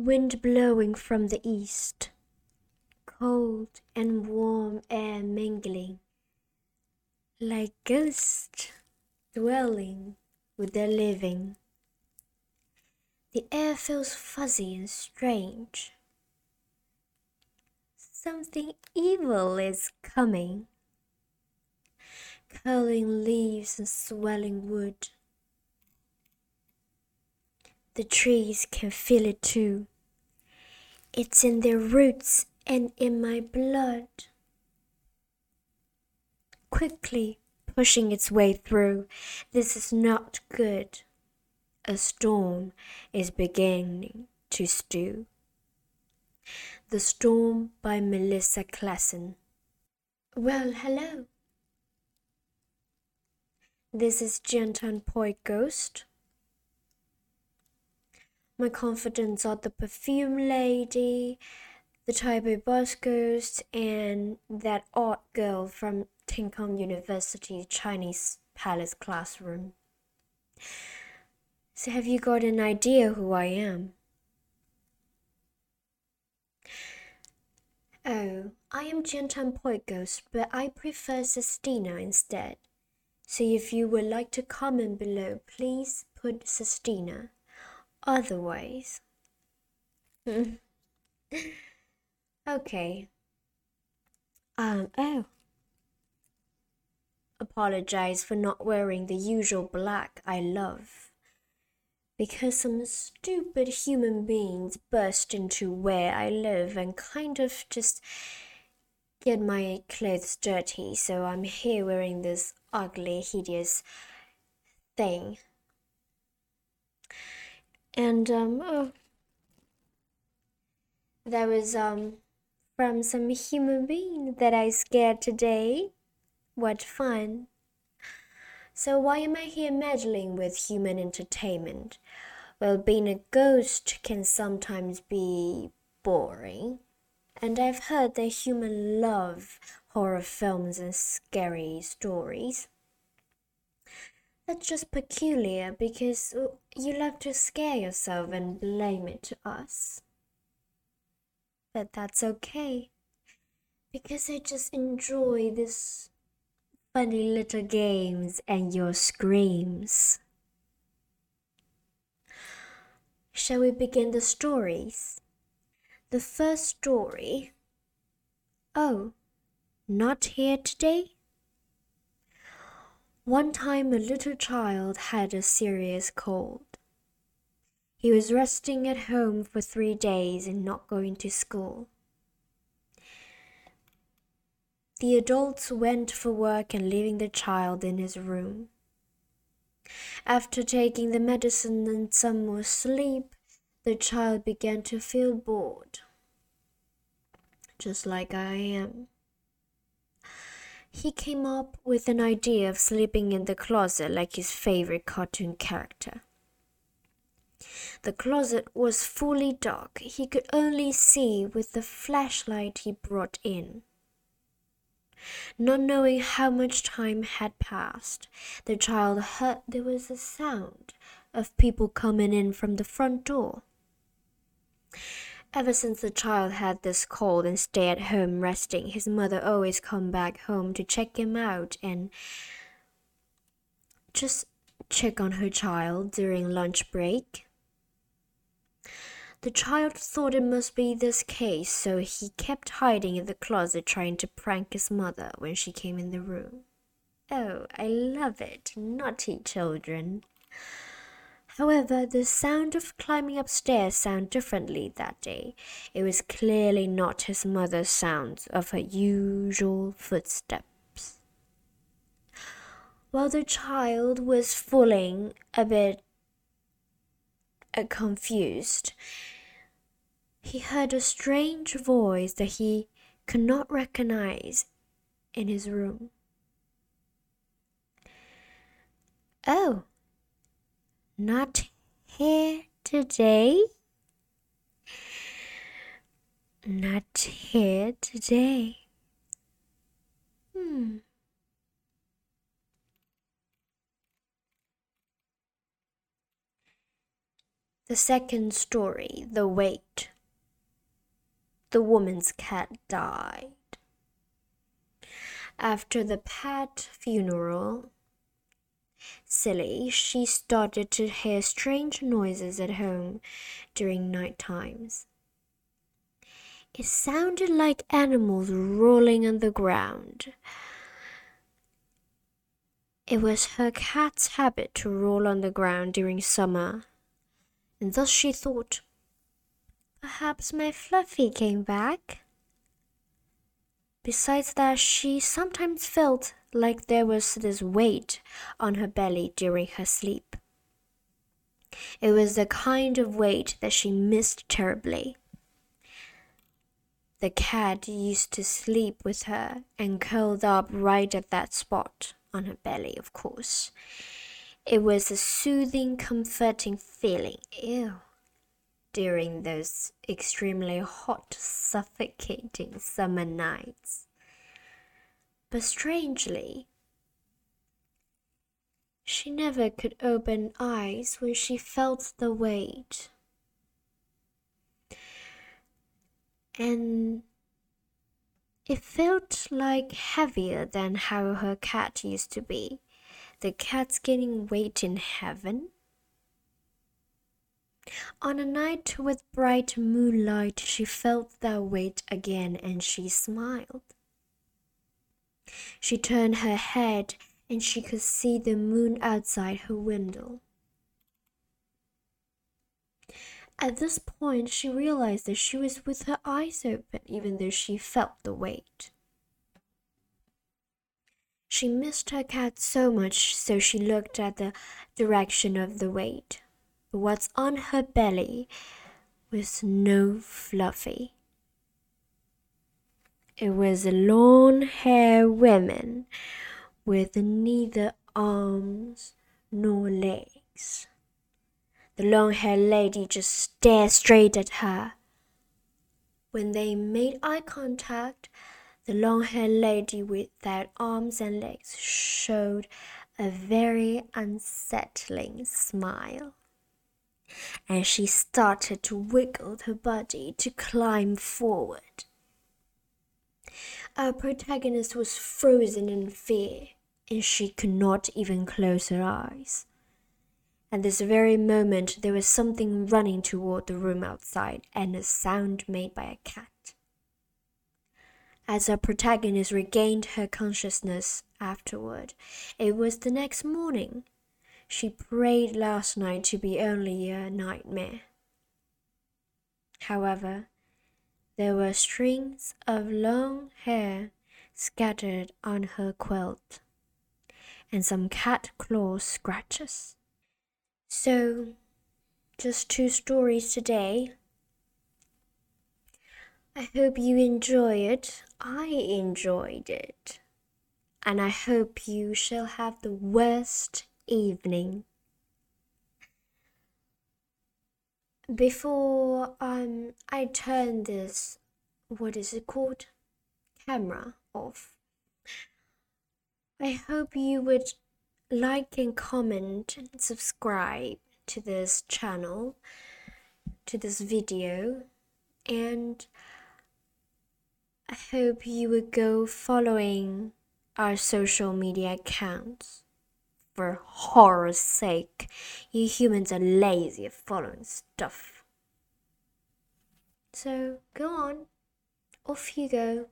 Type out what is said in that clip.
Wind blowing from the east, cold and warm air mingling, like ghosts dwelling with the living. The air feels fuzzy and strange. Something evil is coming. Curling leaves and swelling wood. The trees can feel it too. It's in their roots and in my blood. Quickly pushing its way through, this is not good. A storm is beginning to stew. The Storm by Melissa Klassen. Well, hello. This is Jiantan Poi Ghost. My confidants are the perfume lady, the bus ghost, and that odd girl from Tinkong University Chinese Palace classroom. So, have you got an idea who I am? Oh, I am Poi Ghost, but I prefer Sestina instead. So if you would like to comment below, please put Sestina. Otherwise. okay. Um, oh. Apologize for not wearing the usual black I love. Because some stupid human beings burst into where I live and kind of just get my clothes dirty, so I'm here wearing this ugly, hideous thing. And um, oh, that was um from some human being that I scared today. What fun! So why am I here meddling with human entertainment? Well, being a ghost can sometimes be boring. And I've heard that humans love horror films and scary stories. That's just peculiar because uh, you love to scare yourself and blame it to us. But that's okay because I just enjoy this funny little games and your screams. Shall we begin the stories? The first story. Oh, not here today? One time a little child had a serious cold. He was resting at home for three days and not going to school. The adults went for work and leaving the child in his room. After taking the medicine and some more sleep, the child began to feel bored, just like I am. He came up with an idea of sleeping in the closet like his favorite cartoon character. The closet was fully dark. He could only see with the flashlight he brought in. Not knowing how much time had passed, the child heard there was a sound of people coming in from the front door. Ever since the child had this cold and stayed at home resting, his mother always come back home to check him out and just check on her child during lunch break. The child thought it must be this case, so he kept hiding in the closet trying to prank his mother when she came in the room. Oh, I love it. Naughty children. However, the sound of climbing upstairs sounded differently that day. It was clearly not his mother's sounds of her usual footsteps. While the child was falling a bit uh, confused, he heard a strange voice that he could not recognize in his room. Oh, not here today. Not here today. Hmm. The second story, The Weight. The woman's cat died. After the pet funeral, silly, she started to hear strange noises at home during night times. It sounded like animals rolling on the ground. It was her cat's habit to roll on the ground during summer and thus she thought, Perhaps my Fluffy came back. Besides that, she sometimes felt like there was this weight on her belly during her sleep. It was the kind of weight that she missed terribly. The cat used to sleep with her and curled up right at that spot on her belly, of course. It was a soothing, comforting feeling. Ew. During those extremely hot, suffocating summer nights. But strangely, she never could open eyes when she felt the weight. And it felt like heavier than how her cat used to be the cat's gaining weight in heaven? On a night with bright moonlight, she felt that weight again and she smiled. She turned her head and she could see the moon outside her window. At this point, she realized that she was with her eyes open, even though she felt the weight. She missed her cat so much, so she looked at the direction of the weight. But what's on her belly was no fluffy. It was a long haired woman with neither arms nor legs. The long haired lady just stared straight at her. When they made eye contact, the long haired lady without arms and legs showed a very unsettling smile. And she started to wiggle her body to climb forward. Our protagonist was frozen in fear, and she could not even close her eyes. At this very moment, there was something running toward the room outside, and a sound made by a cat. As our protagonist regained her consciousness afterward, it was the next morning. She prayed last night to be only a nightmare. However, there were strings of long hair scattered on her quilt and some cat claw scratches. So, just two stories today I hope you enjoy it. I enjoyed it. And I hope you shall have the worst evening. Before um, I turn this, what is it called? Camera off. I hope you would like and comment and subscribe to this channel, to this video, and I hope you would go following our social media accounts. For horror's sake, you humans are lazy at following stuff. So go on, off you go.